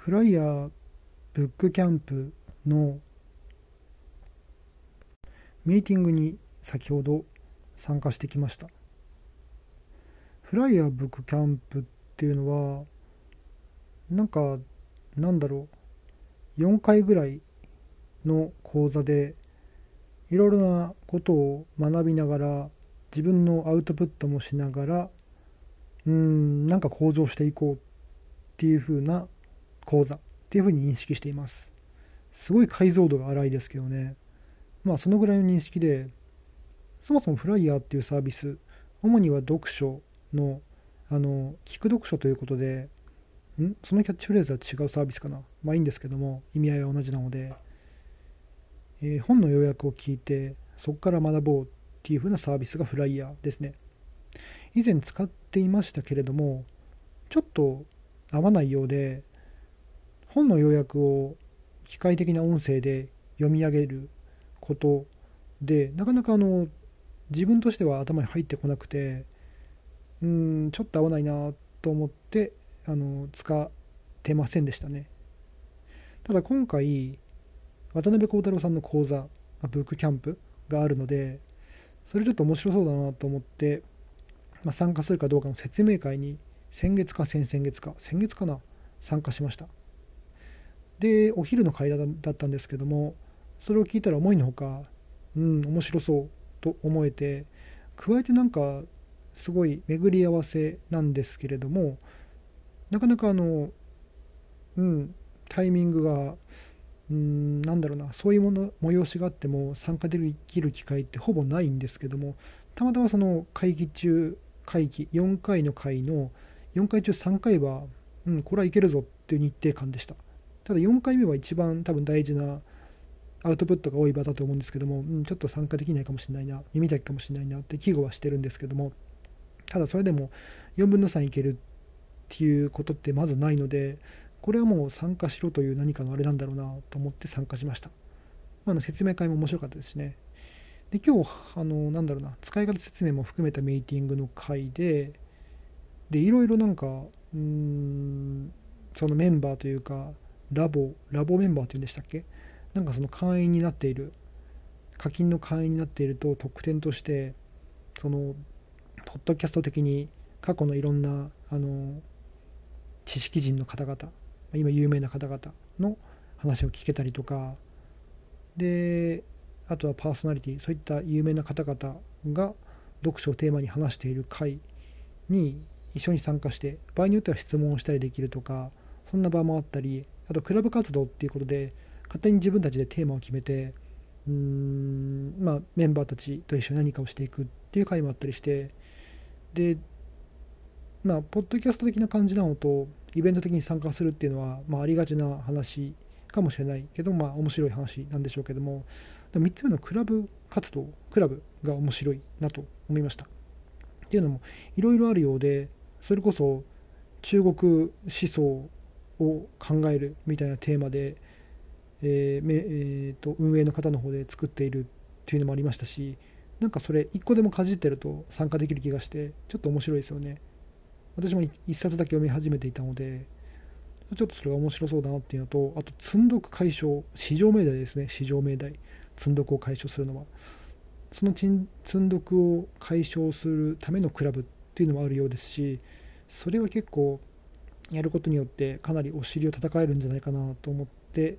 フライヤーブックキャンプのミーティングに先ほど参加してきました。フライヤーブックキャンプっていうのはなんかなんだろう4回ぐらいの講座でいろいろなことを学びながら自分のアウトプットもしながらうんなんか向上していこうっていう風な講座っていう風に認識しています。すごい解像度が荒いですけどね。まあそのぐらいの認識でそもそもフライヤーっていうサービス主には読書のあの聞く読書ということでん？そのキャッチフレーズは違うサービスかな？まあいいんですけども意味合いは同じなので、えー、本の要約を聞いてそこから学ぼうっていう風なサービスがフライヤーですね。以前使っていましたけれどもちょっと合わないようで本の要約を機械的な音声で読み上げることでなかなかあの自分としては頭に入ってこなくてうんちょっと合わないなと思ってあの使ってませんでしたね。ただ今回渡辺幸太郎さんの講座ブックキャンプがあるのでそれちょっと面白そうだなと思って、まあ、参加するかどうかの説明会に先月か先々月か先月かな参加しました。でお昼の会だったんですけどもそれを聞いたら思いのほかうん面白そうと思えて加えてなんかすごい巡り合わせなんですけれどもなかなかあのうんタイミングがうんなんだろうなそういうもの催しがあっても参加できる機会ってほぼないんですけどもたまたまその会議中会期4回の会の4回中3回は、うん、これはいけるぞっていう日程感でした。ただ4回目は一番多分大事なアウトプットが多い場だと思うんですけども、うん、ちょっと参加できないかもしれないな耳だけかもしれないなって危惧はしてるんですけどもただそれでも4分の3いけるっていうことってまずないのでこれはもう参加しろという何かのあれなんだろうなと思って参加しました、まあ、の説明会も面白かったですね。で今日あのなんだろうな使い方説明も含めたミーティングの会ででいろいろなんかうーんそのメンバーというかラボラボメンバーっていうんでしたっけ？なんかその会員になっている課金の会員になっていると特典としてそのポッドキャスト的に過去のいろんなあの知識人の方々今有名な方々の話を聞けたりとかであとはパーソナリティそういった有名な方々が読書をテーマに話している会に一緒に参加して場合によっては質問をしたりできるとかそんな場もあったりあとクラブ活動っていうことで勝手に自分たちでテーマを決めてうーんまあメンバーたちと一緒に何かをしていくっていう会もあったりしてでまあポッドキャスト的な感じなのとイベント的に参加するっていうのは、まあ、ありがちな話かもしれないけどまあ面白い話なんでしょうけども3つ目のクラブ活動クラブが面白いなと思いました。っていうのもいろいろあるようでそれこそ中国思想を考えるみたいなテーマで、えーえーと、運営の方の方で作っているっていうのもありましたしなんかそれ一個でもかじってると参加できる気がしてちょっと面白いですよね。私も一冊だけ読み始めていたのでちょっとそれが面白そうだなっていうのとあと積んどく解消市場命題ですね。市場命題。積んどくを解消するのは。その積んどくを解消するためのクラブっていうのもあるようですしそれは結構やることによってかなりお尻を叩かれるんじゃないかなと思って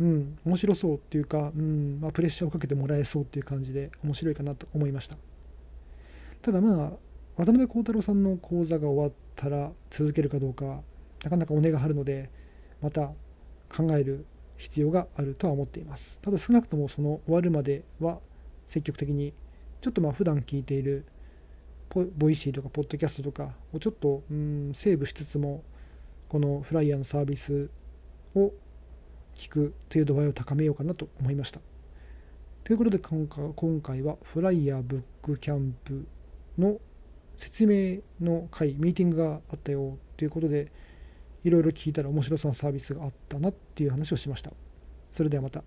うん面白そうっていうか、うんまあ、プレッシャーをかけてもらえそうっていう感じで面白いかなと思いました。ただまあ渡辺幸太郎さんの講座が終わったら続けるかどうかなかなかお値が張るのでまた考える必要があるとは思っています。ただ少なくともその終わるまでは積極的にちょっとまあ普段聞いているボイシーとかポッドキャストとかをちょっとうんセーブしつつもこの flier のサービスを聞くという度合いを高めようかなと思いました。ということで今回は flier book camp の説明の会ミーティングがあったよということでいろいろ聞いたら面白そうなサービスがあったなっていう話をしました。それではまた。